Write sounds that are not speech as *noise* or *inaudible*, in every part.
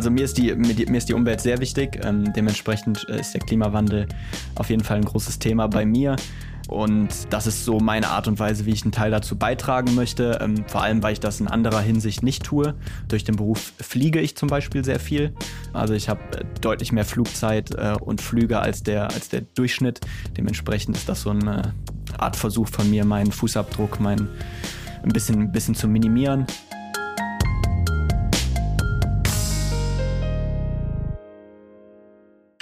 Also mir ist die, mir ist die Umwelt sehr wichtig. Ähm, dementsprechend äh, ist der Klimawandel auf jeden Fall ein großes Thema bei mir. Und das ist so meine Art und Weise, wie ich einen Teil dazu beitragen möchte. Ähm, vor allem, weil ich das in anderer Hinsicht nicht tue. Durch den Beruf fliege ich zum Beispiel sehr viel. Also ich habe äh, deutlich mehr Flugzeit äh, und Flüge als der, als der Durchschnitt. Dementsprechend ist das so eine Art Versuch von mir, meinen Fußabdruck, mein ein bisschen, ein bisschen zu minimieren.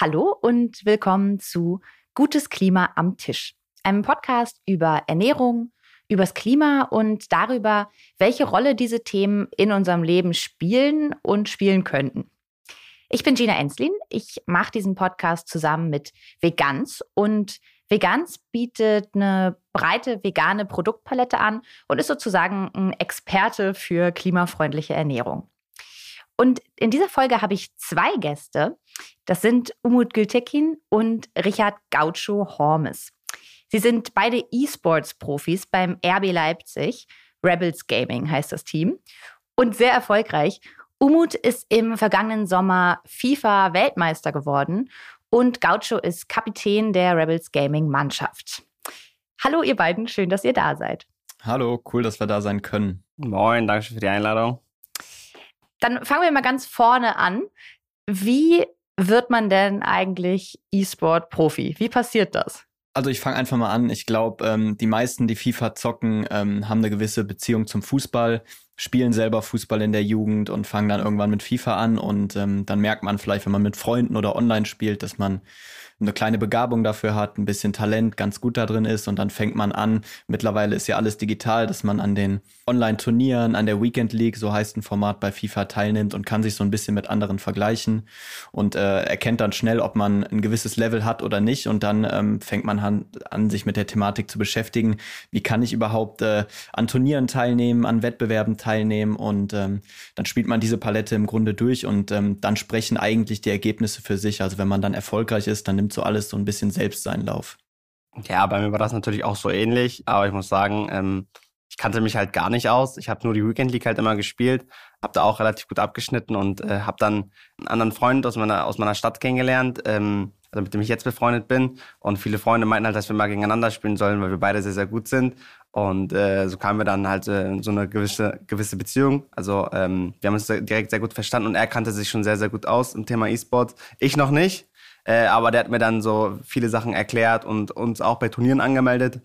Hallo und willkommen zu Gutes Klima am Tisch, einem Podcast über Ernährung, übers Klima und darüber, welche Rolle diese Themen in unserem Leben spielen und spielen könnten. Ich bin Gina Enslin. Ich mache diesen Podcast zusammen mit Vegans und Vegans bietet eine breite vegane Produktpalette an und ist sozusagen ein Experte für klimafreundliche Ernährung. Und in dieser Folge habe ich zwei Gäste. Das sind Umut Gültekin und Richard Gaucho Hormes. Sie sind beide E-Sports-Profis beim RB Leipzig. Rebels Gaming heißt das Team. Und sehr erfolgreich. Umut ist im vergangenen Sommer FIFA-Weltmeister geworden und Gaucho ist Kapitän der Rebels Gaming Mannschaft. Hallo ihr beiden, schön, dass ihr da seid. Hallo, cool, dass wir da sein können. Moin, danke für die Einladung. Dann fangen wir mal ganz vorne an. Wie wird man denn eigentlich E-Sport-Profi? Wie passiert das? Also ich fange einfach mal an. Ich glaube, ähm, die meisten, die FIFA zocken, ähm, haben eine gewisse Beziehung zum Fußball, spielen selber Fußball in der Jugend und fangen dann irgendwann mit FIFA an. Und ähm, dann merkt man vielleicht, wenn man mit Freunden oder online spielt, dass man eine kleine Begabung dafür hat, ein bisschen Talent, ganz gut da drin ist und dann fängt man an. Mittlerweile ist ja alles digital, dass man an den Online-Turnieren, an der Weekend League, so heißt ein Format bei FIFA, teilnimmt und kann sich so ein bisschen mit anderen vergleichen und äh, erkennt dann schnell, ob man ein gewisses Level hat oder nicht und dann ähm, fängt man an, an, sich mit der Thematik zu beschäftigen. Wie kann ich überhaupt äh, an Turnieren teilnehmen, an Wettbewerben teilnehmen und ähm, dann spielt man diese Palette im Grunde durch und ähm, dann sprechen eigentlich die Ergebnisse für sich. Also wenn man dann erfolgreich ist, dann nimmt nimmt so alles so ein bisschen selbst seinen Lauf. Ja, bei mir war das natürlich auch so ähnlich, aber ich muss sagen, ähm, ich kannte mich halt gar nicht aus. Ich habe nur die Weekend League halt immer gespielt, habe da auch relativ gut abgeschnitten und äh, habe dann einen anderen Freund aus meiner, aus meiner Stadt kennengelernt, ähm, also mit dem ich jetzt befreundet bin. Und viele Freunde meinten halt, dass wir mal gegeneinander spielen sollen, weil wir beide sehr, sehr gut sind. Und äh, so kamen wir dann halt äh, in so eine gewisse, gewisse Beziehung. Also ähm, wir haben uns direkt sehr gut verstanden und er kannte sich schon sehr, sehr gut aus im Thema E-Sport. Ich noch nicht. Äh, aber der hat mir dann so viele Sachen erklärt und uns auch bei Turnieren angemeldet.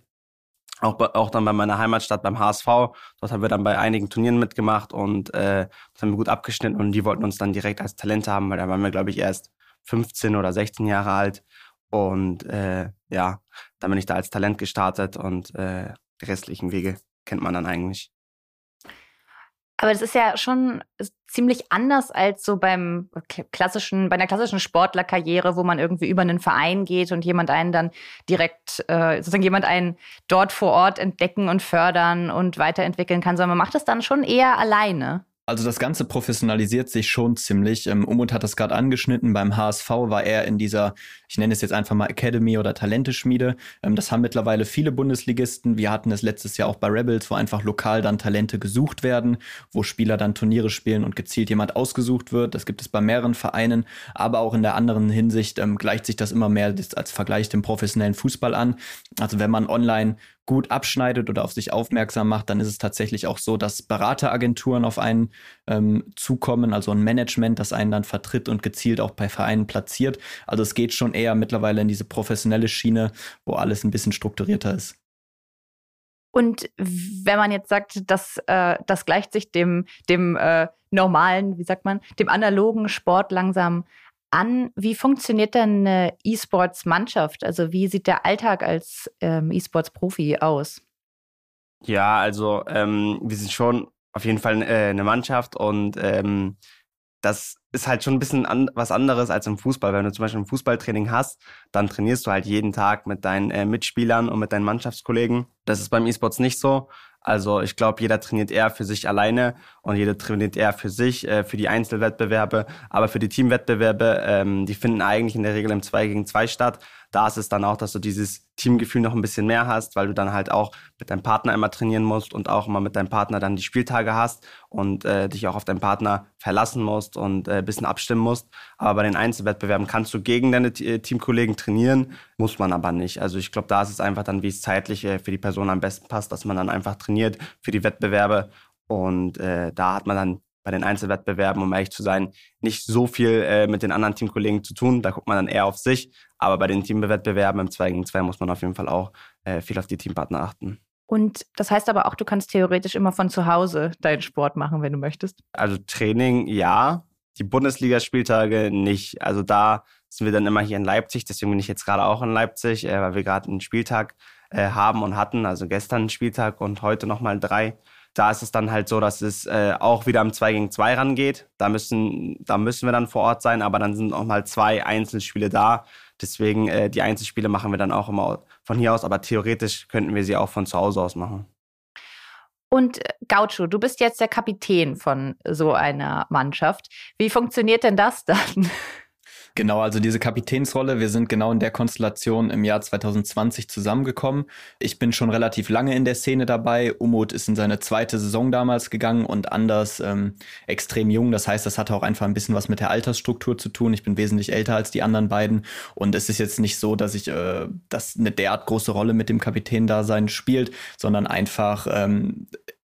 Auch, auch dann bei meiner Heimatstadt beim HSV. Dort haben wir dann bei einigen Turnieren mitgemacht und äh, das haben wir gut abgeschnitten und die wollten uns dann direkt als Talente haben, weil da waren wir, glaube ich, erst 15 oder 16 Jahre alt. Und äh, ja, dann bin ich da als Talent gestartet und äh, restlichen Wege kennt man dann eigentlich. Aber das ist ja schon ziemlich anders als so beim klassischen, bei einer klassischen Sportlerkarriere, wo man irgendwie über einen Verein geht und jemand einen dann direkt, äh, sozusagen jemand einen dort vor Ort entdecken und fördern und weiterentwickeln kann, sondern man macht das dann schon eher alleine. Also das Ganze professionalisiert sich schon ziemlich. Ähm, Umut hat das gerade angeschnitten. Beim HSV war er in dieser, ich nenne es jetzt einfach mal Academy oder Talenteschmiede. Ähm, das haben mittlerweile viele Bundesligisten. Wir hatten es letztes Jahr auch bei Rebels, wo einfach lokal dann Talente gesucht werden, wo Spieler dann Turniere spielen und gezielt jemand ausgesucht wird. Das gibt es bei mehreren Vereinen. Aber auch in der anderen Hinsicht ähm, gleicht sich das immer mehr als Vergleich dem professionellen Fußball an. Also wenn man online gut abschneidet oder auf sich aufmerksam macht, dann ist es tatsächlich auch so, dass Berateragenturen auf einen ähm, zukommen, also ein Management, das einen dann vertritt und gezielt auch bei Vereinen platziert. Also es geht schon eher mittlerweile in diese professionelle Schiene, wo alles ein bisschen strukturierter ist. Und wenn man jetzt sagt, dass äh, das gleicht sich dem, dem äh, normalen, wie sagt man, dem analogen Sport langsam an, wie funktioniert denn eine E-Sports-Mannschaft? Also wie sieht der Alltag als ähm, E-Sports-Profi aus? Ja, also ähm, wir sind schon auf jeden Fall äh, eine Mannschaft und ähm, das ist halt schon ein bisschen an, was anderes als im Fußball. Wenn du zum Beispiel ein Fußballtraining hast, dann trainierst du halt jeden Tag mit deinen äh, Mitspielern und mit deinen Mannschaftskollegen. Das ist beim E-Sports nicht so. Also ich glaube, jeder trainiert eher für sich alleine und jeder trainiert eher für sich, äh, für die Einzelwettbewerbe. Aber für die Teamwettbewerbe, ähm, die finden eigentlich in der Regel im 2 gegen 2 statt. Da ist es dann auch, dass du dieses Teamgefühl noch ein bisschen mehr hast, weil du dann halt auch mit deinem Partner immer trainieren musst und auch immer mit deinem Partner dann die Spieltage hast und äh, dich auch auf deinen Partner verlassen musst und äh, ein bisschen abstimmen musst. Aber bei den Einzelwettbewerben kannst du gegen deine äh, Teamkollegen trainieren, muss man aber nicht. Also ich glaube, da ist es einfach dann, wie es zeitlich äh, für die Person am besten passt, dass man dann einfach trainiert für die Wettbewerbe und äh, da hat man dann bei den Einzelwettbewerben, um ehrlich zu sein, nicht so viel äh, mit den anderen Teamkollegen zu tun. Da guckt man dann eher auf sich. Aber bei den Teamwettbewerben im 2 gegen 2 muss man auf jeden Fall auch äh, viel auf die Teampartner achten. Und das heißt aber auch, du kannst theoretisch immer von zu Hause deinen Sport machen, wenn du möchtest. Also Training ja, die Bundesligaspieltage nicht. Also da sind wir dann immer hier in Leipzig. Deswegen bin ich jetzt gerade auch in Leipzig, äh, weil wir gerade einen Spieltag äh, haben und hatten. Also gestern einen Spieltag und heute nochmal drei. Da ist es dann halt so, dass es äh, auch wieder am 2 gegen 2 rangeht. Da müssen, da müssen wir dann vor Ort sein, aber dann sind auch mal zwei Einzelspiele da. Deswegen, äh, die Einzelspiele machen wir dann auch immer von hier aus, aber theoretisch könnten wir sie auch von zu Hause aus machen. Und äh, Gaucho, du bist jetzt der Kapitän von so einer Mannschaft. Wie funktioniert denn das dann? *laughs* Genau, also diese Kapitänsrolle, wir sind genau in der Konstellation im Jahr 2020 zusammengekommen. Ich bin schon relativ lange in der Szene dabei. Umut ist in seine zweite Saison damals gegangen und Anders ähm, extrem jung. Das heißt, das hatte auch einfach ein bisschen was mit der Altersstruktur zu tun. Ich bin wesentlich älter als die anderen beiden und es ist jetzt nicht so, dass ich, äh, dass eine derart große Rolle mit dem Kapitän-Dasein spielt, sondern einfach ähm,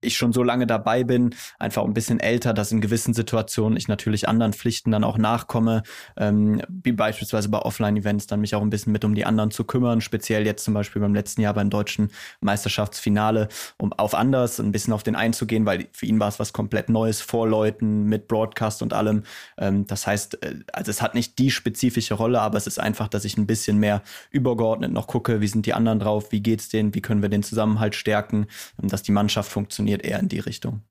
ich schon so lange dabei bin, einfach ein bisschen älter, dass in gewissen Situationen ich natürlich anderen Pflichten dann auch nachkomme, ähm, wie beispielsweise bei Offline-Events, dann mich auch ein bisschen mit um die anderen zu kümmern, speziell jetzt zum Beispiel beim letzten Jahr beim deutschen Meisterschaftsfinale, um auf anders ein bisschen auf den einzugehen, weil für ihn war es was komplett Neues vor Leuten mit Broadcast und allem. Ähm, das heißt, äh, also es hat nicht die spezifische Rolle, aber es ist einfach, dass ich ein bisschen mehr übergeordnet noch gucke, wie sind die anderen drauf, wie geht's denen, wie können wir den Zusammenhalt stärken, dass die Mannschaft funktioniert funktioniert eher in die Richtung.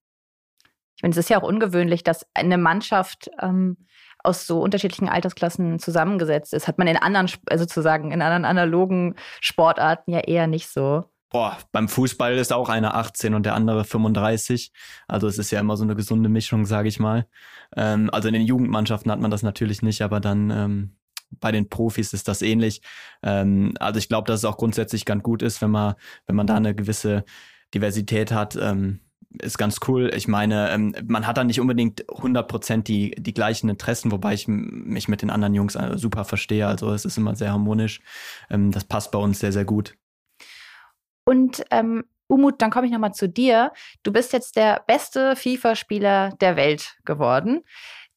Ich meine, es ist ja auch ungewöhnlich, dass eine Mannschaft ähm, aus so unterschiedlichen Altersklassen zusammengesetzt ist. Hat man in anderen, also sozusagen in anderen analogen Sportarten ja eher nicht so. Boah, beim Fußball ist auch einer 18 und der andere 35. Also es ist ja immer so eine gesunde Mischung, sage ich mal. Ähm, also in den Jugendmannschaften hat man das natürlich nicht, aber dann ähm, bei den Profis ist das ähnlich. Ähm, also ich glaube, dass es auch grundsätzlich ganz gut ist, wenn man, wenn man da eine gewisse Diversität hat, ähm, ist ganz cool. Ich meine, ähm, man hat da nicht unbedingt 100% die, die gleichen Interessen, wobei ich mich mit den anderen Jungs äh, super verstehe. Also es ist immer sehr harmonisch. Ähm, das passt bei uns sehr, sehr gut. Und ähm, Umut, dann komme ich nochmal zu dir. Du bist jetzt der beste FIFA-Spieler der Welt geworden.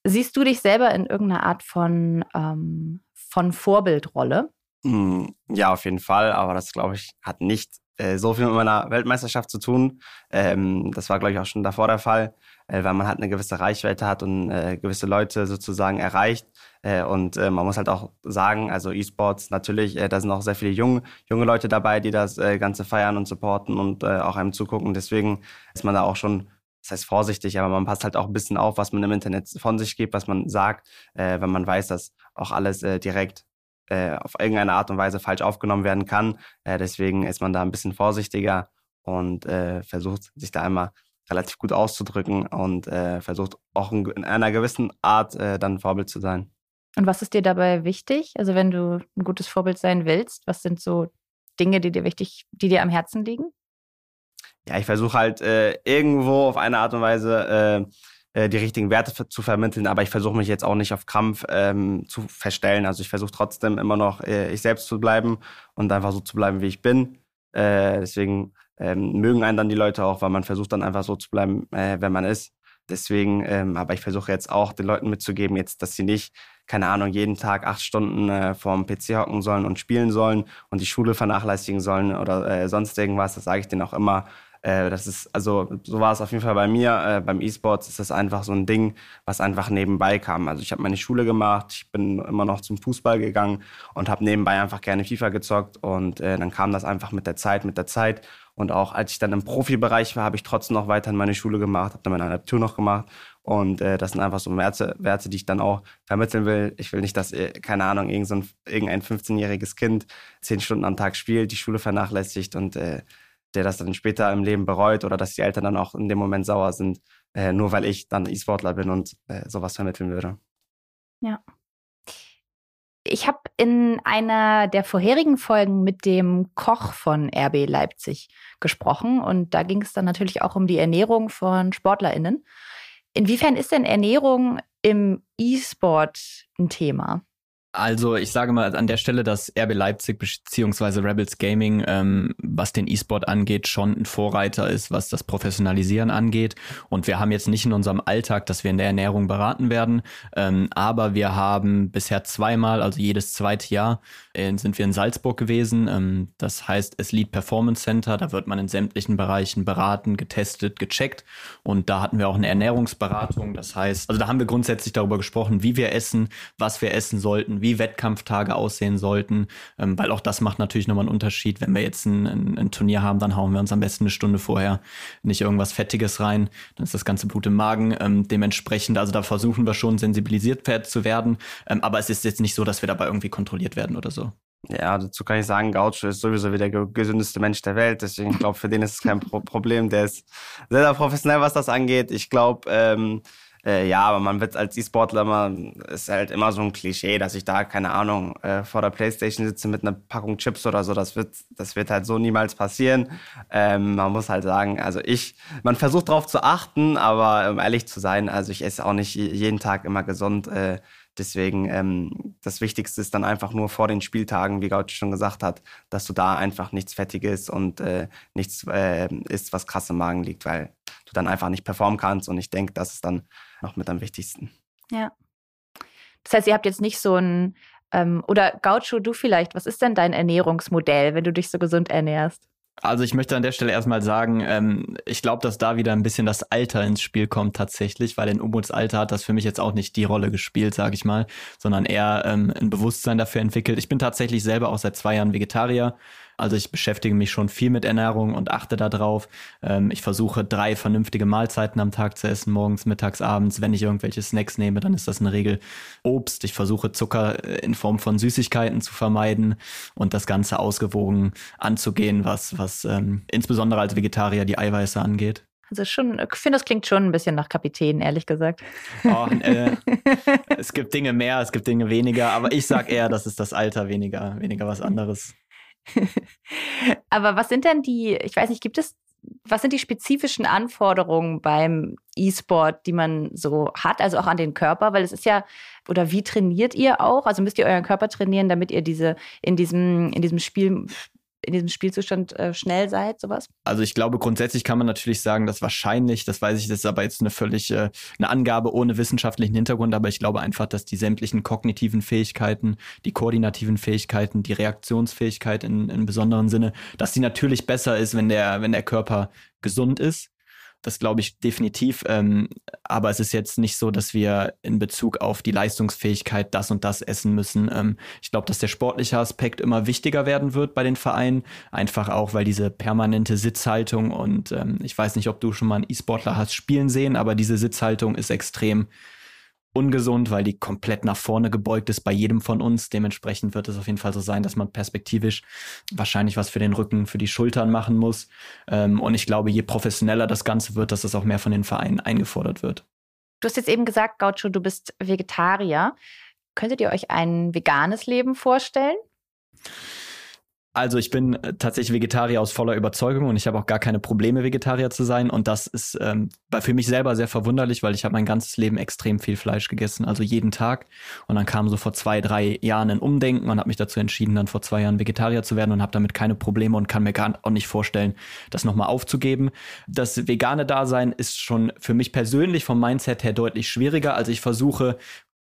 Siehst du dich selber in irgendeiner Art von, ähm, von Vorbildrolle? Hm, ja, auf jeden Fall, aber das, glaube ich, hat nicht äh, so viel mit meiner Weltmeisterschaft zu tun. Ähm, das war, glaube ich, auch schon davor der Fall, äh, weil man halt eine gewisse Reichweite hat und äh, gewisse Leute sozusagen erreicht. Äh, und äh, man muss halt auch sagen, also E-Sports natürlich, da sind auch sehr viele junge, junge Leute dabei, die das Ganze feiern und supporten und auch einem zugucken. Deswegen ist man da auch schon das heißt vorsichtig, aber man passt halt auch ein bisschen auf, was man im Internet von sich gibt, was man sagt, äh, wenn man weiß, dass auch alles äh, direkt äh, auf irgendeine Art und Weise falsch aufgenommen werden kann. Äh, deswegen ist man da ein bisschen vorsichtiger und äh, versucht sich da einmal relativ gut auszudrücken und äh, versucht auch in, in, einer gewissen Art äh, dann Vorbild zu sein. Und was ist dir dabei wichtig? Also wenn du ein gutes Vorbild sein willst, was sind so Dinge, die dir wichtig, die dir am Herzen liegen? Ja, ich versuche halt irgendwo auf eine Art und Weise die richtigen Werte zu vermitteln, aber ich versuche mich jetzt auch nicht auf Krampf ähm, zu verstellen. Also ich versuche trotzdem immer noch äh, ich selbst zu bleiben und einfach so zu bleiben, wie ich bin. Äh, deswegen ähm, mögen einen dann die Leute auch, weil man versucht dann einfach so zu bleiben, äh, wenn man ist. Deswegen, ähm, aber ich versuche jetzt auch den Leuten mitzugeben, jetzt, dass sie nicht, keine Ahnung, jeden Tag acht Stunden äh, vorm PC hocken sollen und spielen sollen und die Schule vernachlässigen sollen oder äh, sonst irgendwas. Das sage ich denen auch immer. Äh, das ist, also so war es auf jeden Fall bei mir. Äh, beim E-Sports ist das einfach so ein Ding, was einfach nebenbei kam. Also ich habe meine Schule gemacht, ich bin immer noch zum Fußball gegangen und habe nebenbei einfach gerne FIFA gezockt und äh, dann kam das einfach mit der Zeit, mit der Zeit. Und auch als ich dann im Profibereich war, habe ich trotzdem noch weiter in meine Schule gemacht, habe dann meine Adaptur noch gemacht. Und äh, das sind einfach so Werte, Werte, die ich dann auch vermitteln will. Ich will nicht, dass, äh, keine Ahnung, irgendein, irgendein 15-jähriges Kind zehn Stunden am Tag spielt, die Schule vernachlässigt und äh, der das dann später im Leben bereut oder dass die Eltern dann auch in dem Moment sauer sind, äh, nur weil ich dann E-Sportler bin und äh, sowas vermitteln würde. Ja. Ich habe in einer der vorherigen Folgen mit dem Koch von RB Leipzig gesprochen und da ging es dann natürlich auch um die Ernährung von Sportlerinnen. Inwiefern ist denn Ernährung im E-Sport ein Thema? Also ich sage mal an der Stelle, dass RB Leipzig bzw. Rebels Gaming, ähm, was den E-Sport angeht, schon ein Vorreiter ist, was das Professionalisieren angeht. Und wir haben jetzt nicht in unserem Alltag, dass wir in der Ernährung beraten werden, ähm, aber wir haben bisher zweimal, also jedes zweite Jahr, äh, sind wir in Salzburg gewesen. Ähm, das heißt, es Lead Performance Center, da wird man in sämtlichen Bereichen beraten, getestet, gecheckt. Und da hatten wir auch eine Ernährungsberatung. Das heißt, also da haben wir grundsätzlich darüber gesprochen, wie wir essen, was wir essen sollten wie Wettkampftage aussehen sollten, ähm, weil auch das macht natürlich nochmal einen Unterschied. Wenn wir jetzt ein, ein, ein, Turnier haben, dann hauen wir uns am besten eine Stunde vorher nicht irgendwas Fettiges rein, dann ist das ganze Blut im Magen. Ähm, dementsprechend, also da versuchen wir schon sensibilisiert zu werden, ähm, aber es ist jetzt nicht so, dass wir dabei irgendwie kontrolliert werden oder so. Ja, dazu kann ich sagen, Gaucho ist sowieso wie der gesündeste Mensch der Welt. Deswegen, ich glaube, für den ist es kein Pro Problem. Der ist sehr, sehr professionell, was das angeht. Ich glaube, ähm, äh, ja, aber man wird als E-Sportler immer, ist halt immer so ein Klischee, dass ich da, keine Ahnung, äh, vor der Playstation sitze mit einer Packung Chips oder so. Das wird, das wird halt so niemals passieren. Ähm, man muss halt sagen, also ich, man versucht darauf zu achten, aber um ehrlich zu sein, also ich esse auch nicht jeden Tag immer gesund. Äh, Deswegen, ähm, das Wichtigste ist dann einfach nur vor den Spieltagen, wie Gaucho schon gesagt hat, dass du da einfach nichts Fettiges und äh, nichts äh, isst, was krass im Magen liegt, weil du dann einfach nicht performen kannst. Und ich denke, das ist dann noch mit am wichtigsten. Ja. Das heißt, ihr habt jetzt nicht so ein, ähm, oder Gaucho, du vielleicht, was ist denn dein Ernährungsmodell, wenn du dich so gesund ernährst? Also ich möchte an der Stelle erstmal sagen, ähm, ich glaube, dass da wieder ein bisschen das Alter ins Spiel kommt tatsächlich, weil in Umuts Alter hat das für mich jetzt auch nicht die Rolle gespielt, sage ich mal, sondern eher ähm, ein Bewusstsein dafür entwickelt. Ich bin tatsächlich selber auch seit zwei Jahren Vegetarier, also ich beschäftige mich schon viel mit Ernährung und achte darauf. Ähm, ich versuche drei vernünftige Mahlzeiten am Tag zu essen, morgens, mittags, abends. Wenn ich irgendwelche Snacks nehme, dann ist das in der Regel Obst. Ich versuche Zucker äh, in Form von Süßigkeiten zu vermeiden und das Ganze ausgewogen anzugehen, was, was ähm, insbesondere als Vegetarier die Eiweiße angeht. Also schon, ich finde, das klingt schon ein bisschen nach Kapitän, ehrlich gesagt. Oh, äh, *laughs* es gibt Dinge mehr, es gibt Dinge weniger, aber ich sag eher, das ist das Alter weniger, weniger was anderes. *laughs* Aber was sind denn die, ich weiß nicht, gibt es, was sind die spezifischen Anforderungen beim E-Sport, die man so hat, also auch an den Körper? Weil es ist ja, oder wie trainiert ihr auch? Also müsst ihr euren Körper trainieren, damit ihr diese in diesem, in diesem Spiel in diesem Spielzustand äh, schnell seid, sowas? Also ich glaube, grundsätzlich kann man natürlich sagen, dass wahrscheinlich, das weiß ich, das ist aber jetzt eine völlig äh, eine Angabe ohne wissenschaftlichen Hintergrund, aber ich glaube einfach, dass die sämtlichen kognitiven Fähigkeiten, die koordinativen Fähigkeiten, die Reaktionsfähigkeit in, in besonderen Sinne, dass die natürlich besser ist, wenn der, wenn der Körper gesund ist. Das glaube ich definitiv. Ähm, aber es ist jetzt nicht so, dass wir in Bezug auf die Leistungsfähigkeit das und das essen müssen. Ähm, ich glaube, dass der sportliche Aspekt immer wichtiger werden wird bei den Vereinen. Einfach auch, weil diese permanente Sitzhaltung und ähm, ich weiß nicht, ob du schon mal einen E-Sportler hast spielen sehen, aber diese Sitzhaltung ist extrem ungesund, weil die komplett nach vorne gebeugt ist bei jedem von uns. Dementsprechend wird es auf jeden Fall so sein, dass man perspektivisch wahrscheinlich was für den Rücken, für die Schultern machen muss. Ähm, und ich glaube, je professioneller das Ganze wird, dass das auch mehr von den Vereinen eingefordert wird. Du hast jetzt eben gesagt, Gaucho, du bist Vegetarier. Könntet ihr euch ein veganes Leben vorstellen? Also ich bin äh, tatsächlich Vegetarier aus voller Überzeugung und ich habe auch gar keine Probleme, Vegetarier zu sein. Und das ist ähm, für mich selber sehr verwunderlich, weil ich habe mein ganzes Leben extrem viel Fleisch gegessen, also jeden Tag. Und dann kam so vor zwei, drei Jahren ein Umdenken und habe mich dazu entschieden, dann vor zwei Jahren Vegetarier zu werden und habe damit keine Probleme und kann mir gar auch nicht vorstellen, das nochmal aufzugeben. Das vegane Dasein ist schon für mich persönlich vom Mindset her deutlich schwieriger. Also ich versuche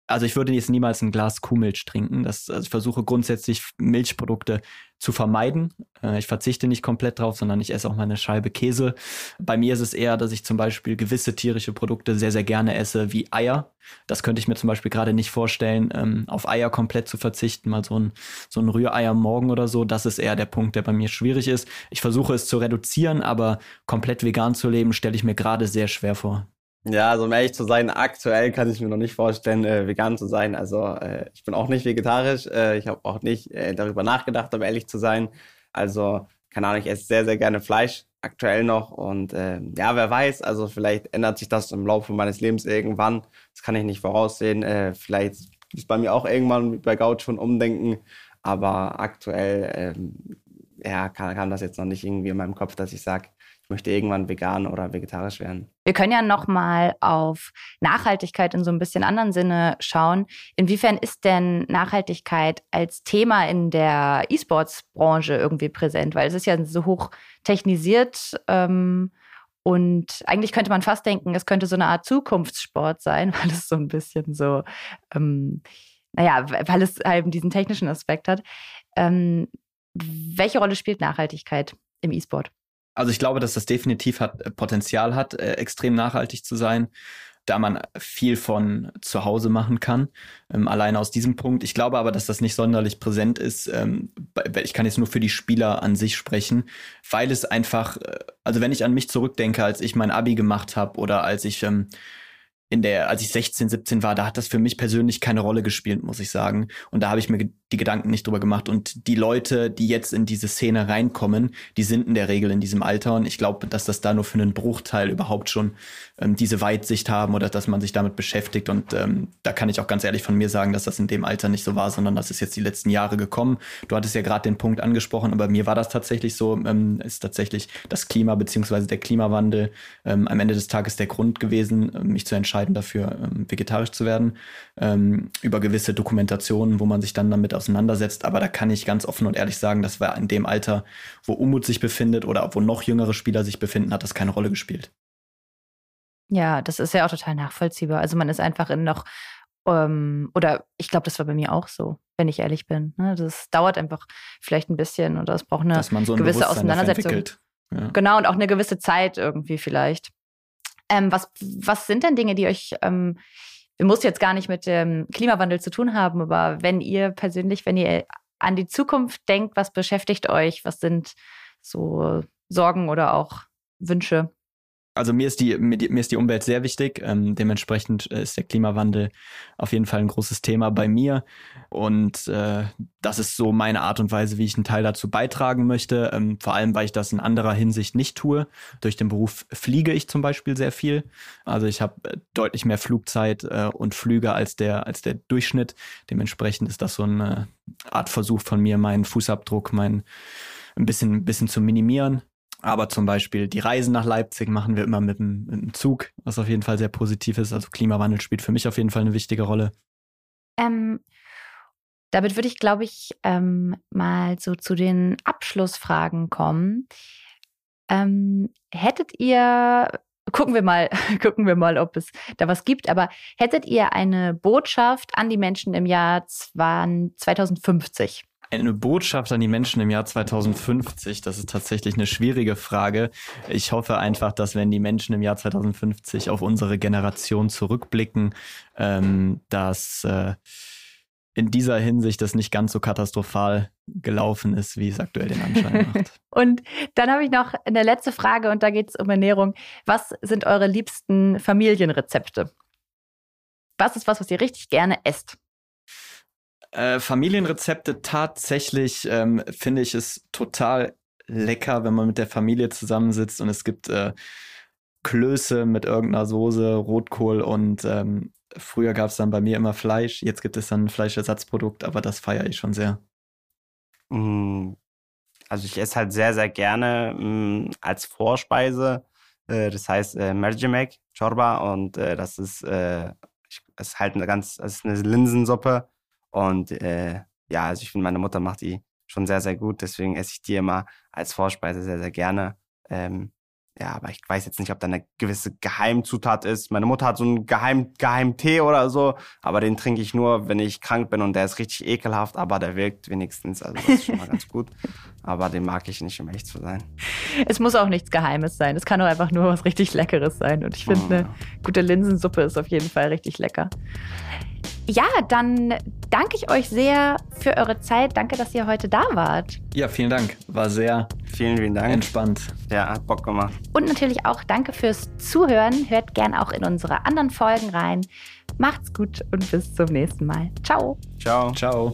also ich würde jetzt niemals ein Glas Kuhmilch trinken. Das, also ich versuche grundsätzlich Milchprodukte zu vermeiden. Äh, ich verzichte nicht komplett drauf, sondern ich esse auch mal eine Scheibe Käse. Bei mir ist es eher, dass ich zum Beispiel gewisse tierische Produkte sehr, sehr gerne esse, wie Eier. Das könnte ich mir zum Beispiel gerade nicht vorstellen, ähm, auf Eier komplett zu verzichten, mal so ein, so ein Rührei am Morgen oder so. Das ist eher der Punkt, der bei mir schwierig ist. Ich versuche es zu reduzieren, aber komplett vegan zu leben, stelle ich mir gerade sehr schwer vor. Ja, also um ehrlich zu sein, aktuell kann ich mir noch nicht vorstellen, äh, vegan zu sein. Also äh, ich bin auch nicht vegetarisch. Äh, ich habe auch nicht äh, darüber nachgedacht, um ehrlich zu sein. Also keine Ahnung, ich esse sehr, sehr gerne Fleisch aktuell noch. Und äh, ja, wer weiß, also vielleicht ändert sich das im Laufe meines Lebens irgendwann. Das kann ich nicht voraussehen. Äh, vielleicht ist bei mir auch irgendwann bei Gaut schon umdenken. Aber aktuell ähm, ja, kam, kam das jetzt noch nicht irgendwie in meinem Kopf, dass ich sage, ich möchte irgendwann vegan oder vegetarisch werden. Wir können ja noch mal auf Nachhaltigkeit in so ein bisschen anderen Sinne schauen. Inwiefern ist denn Nachhaltigkeit als Thema in der E-Sports-Branche irgendwie präsent? Weil es ist ja so hoch technisiert ähm, und eigentlich könnte man fast denken, es könnte so eine Art Zukunftssport sein, *laughs* weil es so ein bisschen so, ähm, naja, weil es halt diesen technischen Aspekt hat. Ähm, welche Rolle spielt Nachhaltigkeit im E-Sport? Also ich glaube, dass das definitiv hat, äh, Potenzial hat, äh, extrem nachhaltig zu sein, da man viel von zu Hause machen kann. Ähm, allein aus diesem Punkt. Ich glaube aber, dass das nicht sonderlich präsent ist. Ähm, ich kann jetzt nur für die Spieler an sich sprechen, weil es einfach, äh, also wenn ich an mich zurückdenke, als ich mein Abi gemacht habe oder als ich ähm, in der, als ich 16, 17 war, da hat das für mich persönlich keine Rolle gespielt, muss ich sagen. Und da habe ich mir die Gedanken nicht drüber gemacht. Und die Leute, die jetzt in diese Szene reinkommen, die sind in der Regel in diesem Alter. Und ich glaube, dass das da nur für einen Bruchteil überhaupt schon ähm, diese Weitsicht haben oder dass man sich damit beschäftigt. Und ähm, da kann ich auch ganz ehrlich von mir sagen, dass das in dem Alter nicht so war, sondern das ist jetzt die letzten Jahre gekommen. Du hattest ja gerade den Punkt angesprochen, aber mir war das tatsächlich so, ähm, ist tatsächlich das Klima beziehungsweise der Klimawandel ähm, am Ende des Tages der Grund gewesen, äh, mich zu entscheiden dafür, ähm, vegetarisch zu werden. Ähm, über gewisse Dokumentationen, wo man sich dann damit auseinandersetzt. Aber da kann ich ganz offen und ehrlich sagen, dass wir in dem Alter, wo Umut sich befindet oder wo noch jüngere Spieler sich befinden, hat das keine Rolle gespielt. Ja, das ist ja auch total nachvollziehbar. Also man ist einfach in noch, ähm, oder ich glaube, das war bei mir auch so, wenn ich ehrlich bin. Ne? Das dauert einfach vielleicht ein bisschen oder es braucht eine so ein gewisse Auseinandersetzung. Ja. Genau, und auch eine gewisse Zeit irgendwie vielleicht. Ähm, was, was sind denn Dinge, die euch ähm, muss jetzt gar nicht mit dem Klimawandel zu tun haben, aber wenn ihr persönlich, wenn ihr an die Zukunft denkt, was beschäftigt euch? Was sind so Sorgen oder auch Wünsche? Also mir ist die, mir, ist die Umwelt sehr wichtig. Ähm, dementsprechend äh, ist der Klimawandel auf jeden Fall ein großes Thema bei mir. Und äh, das ist so meine Art und Weise, wie ich einen Teil dazu beitragen möchte. Ähm, vor allem, weil ich das in anderer Hinsicht nicht tue. Durch den Beruf fliege ich zum Beispiel sehr viel. Also ich habe äh, deutlich mehr Flugzeit äh, und Flüge als der, als der Durchschnitt. Dementsprechend ist das so eine Art Versuch von mir, meinen Fußabdruck, mein ein bisschen, ein bisschen zu minimieren. Aber zum Beispiel die Reisen nach Leipzig machen wir immer mit dem, mit dem, Zug, was auf jeden Fall sehr positiv ist. Also Klimawandel spielt für mich auf jeden Fall eine wichtige Rolle. Ähm, damit würde ich, glaube ich, ähm, mal so zu den Abschlussfragen kommen. Ähm, hättet ihr, gucken wir mal, *laughs* gucken wir mal, ob es da was gibt, aber hättet ihr eine Botschaft an die Menschen im Jahr 2050? Eine Botschaft an die Menschen im Jahr 2050, das ist tatsächlich eine schwierige Frage. Ich hoffe einfach, dass wenn die Menschen im Jahr 2050 auf unsere Generation zurückblicken, ähm, dass äh, in dieser Hinsicht das nicht ganz so katastrophal gelaufen ist, wie es aktuell den Anschein *laughs* macht. und dann habe ich noch eine letzte Frage und da geht es um Ernährung. Was sind eure liebsten Familienrezepte? Was ist was, was ihr richtig gerne esst? Äh, Familienrezepte tatsächlich ähm, finde ich es total lecker, wenn man mit der Familie zusammensitzt und es gibt äh, Klöße mit irgendeiner Soße, Rotkohl und ähm, früher gab es dann bei mir immer Fleisch. Jetzt gibt es dann ein Fleischersatzprodukt, aber das feiere ich schon sehr. Mm, also ich esse halt sehr, sehr gerne mh, mm, als Vorspeise. Äh, das heißt äh, Mercimek, Chorba und äh, das ist, äh, ich, ist halt eine ganz, ist eine Linsensuppe und äh, ja, also ich finde, meine Mutter macht die schon sehr, sehr gut. Deswegen esse ich die immer als Vorspeise sehr, sehr gerne. Ähm, ja, aber ich weiß jetzt nicht, ob da eine gewisse Geheimzutat ist. Meine Mutter hat so einen Geheim, Geheimtee oder so, aber den trinke ich nur, wenn ich krank bin und der ist richtig ekelhaft, aber der wirkt wenigstens. Also das ist schon mal ganz gut. *laughs* Aber den mag ich nicht, um echt zu sein. Es muss auch nichts Geheimes sein. Es kann auch einfach nur was richtig Leckeres sein. Und ich finde, oh, eine gute Linsensuppe ist auf jeden Fall richtig lecker. Ja, dann danke ich euch sehr für eure Zeit. Danke, dass ihr heute da wart. Ja, vielen Dank. War sehr vielen, vielen Dank. entspannt. Ja, hat Bock gemacht. Und natürlich auch danke fürs Zuhören. Hört gern auch in unsere anderen Folgen rein. Macht's gut und bis zum nächsten Mal. Ciao. Ciao. Ciao.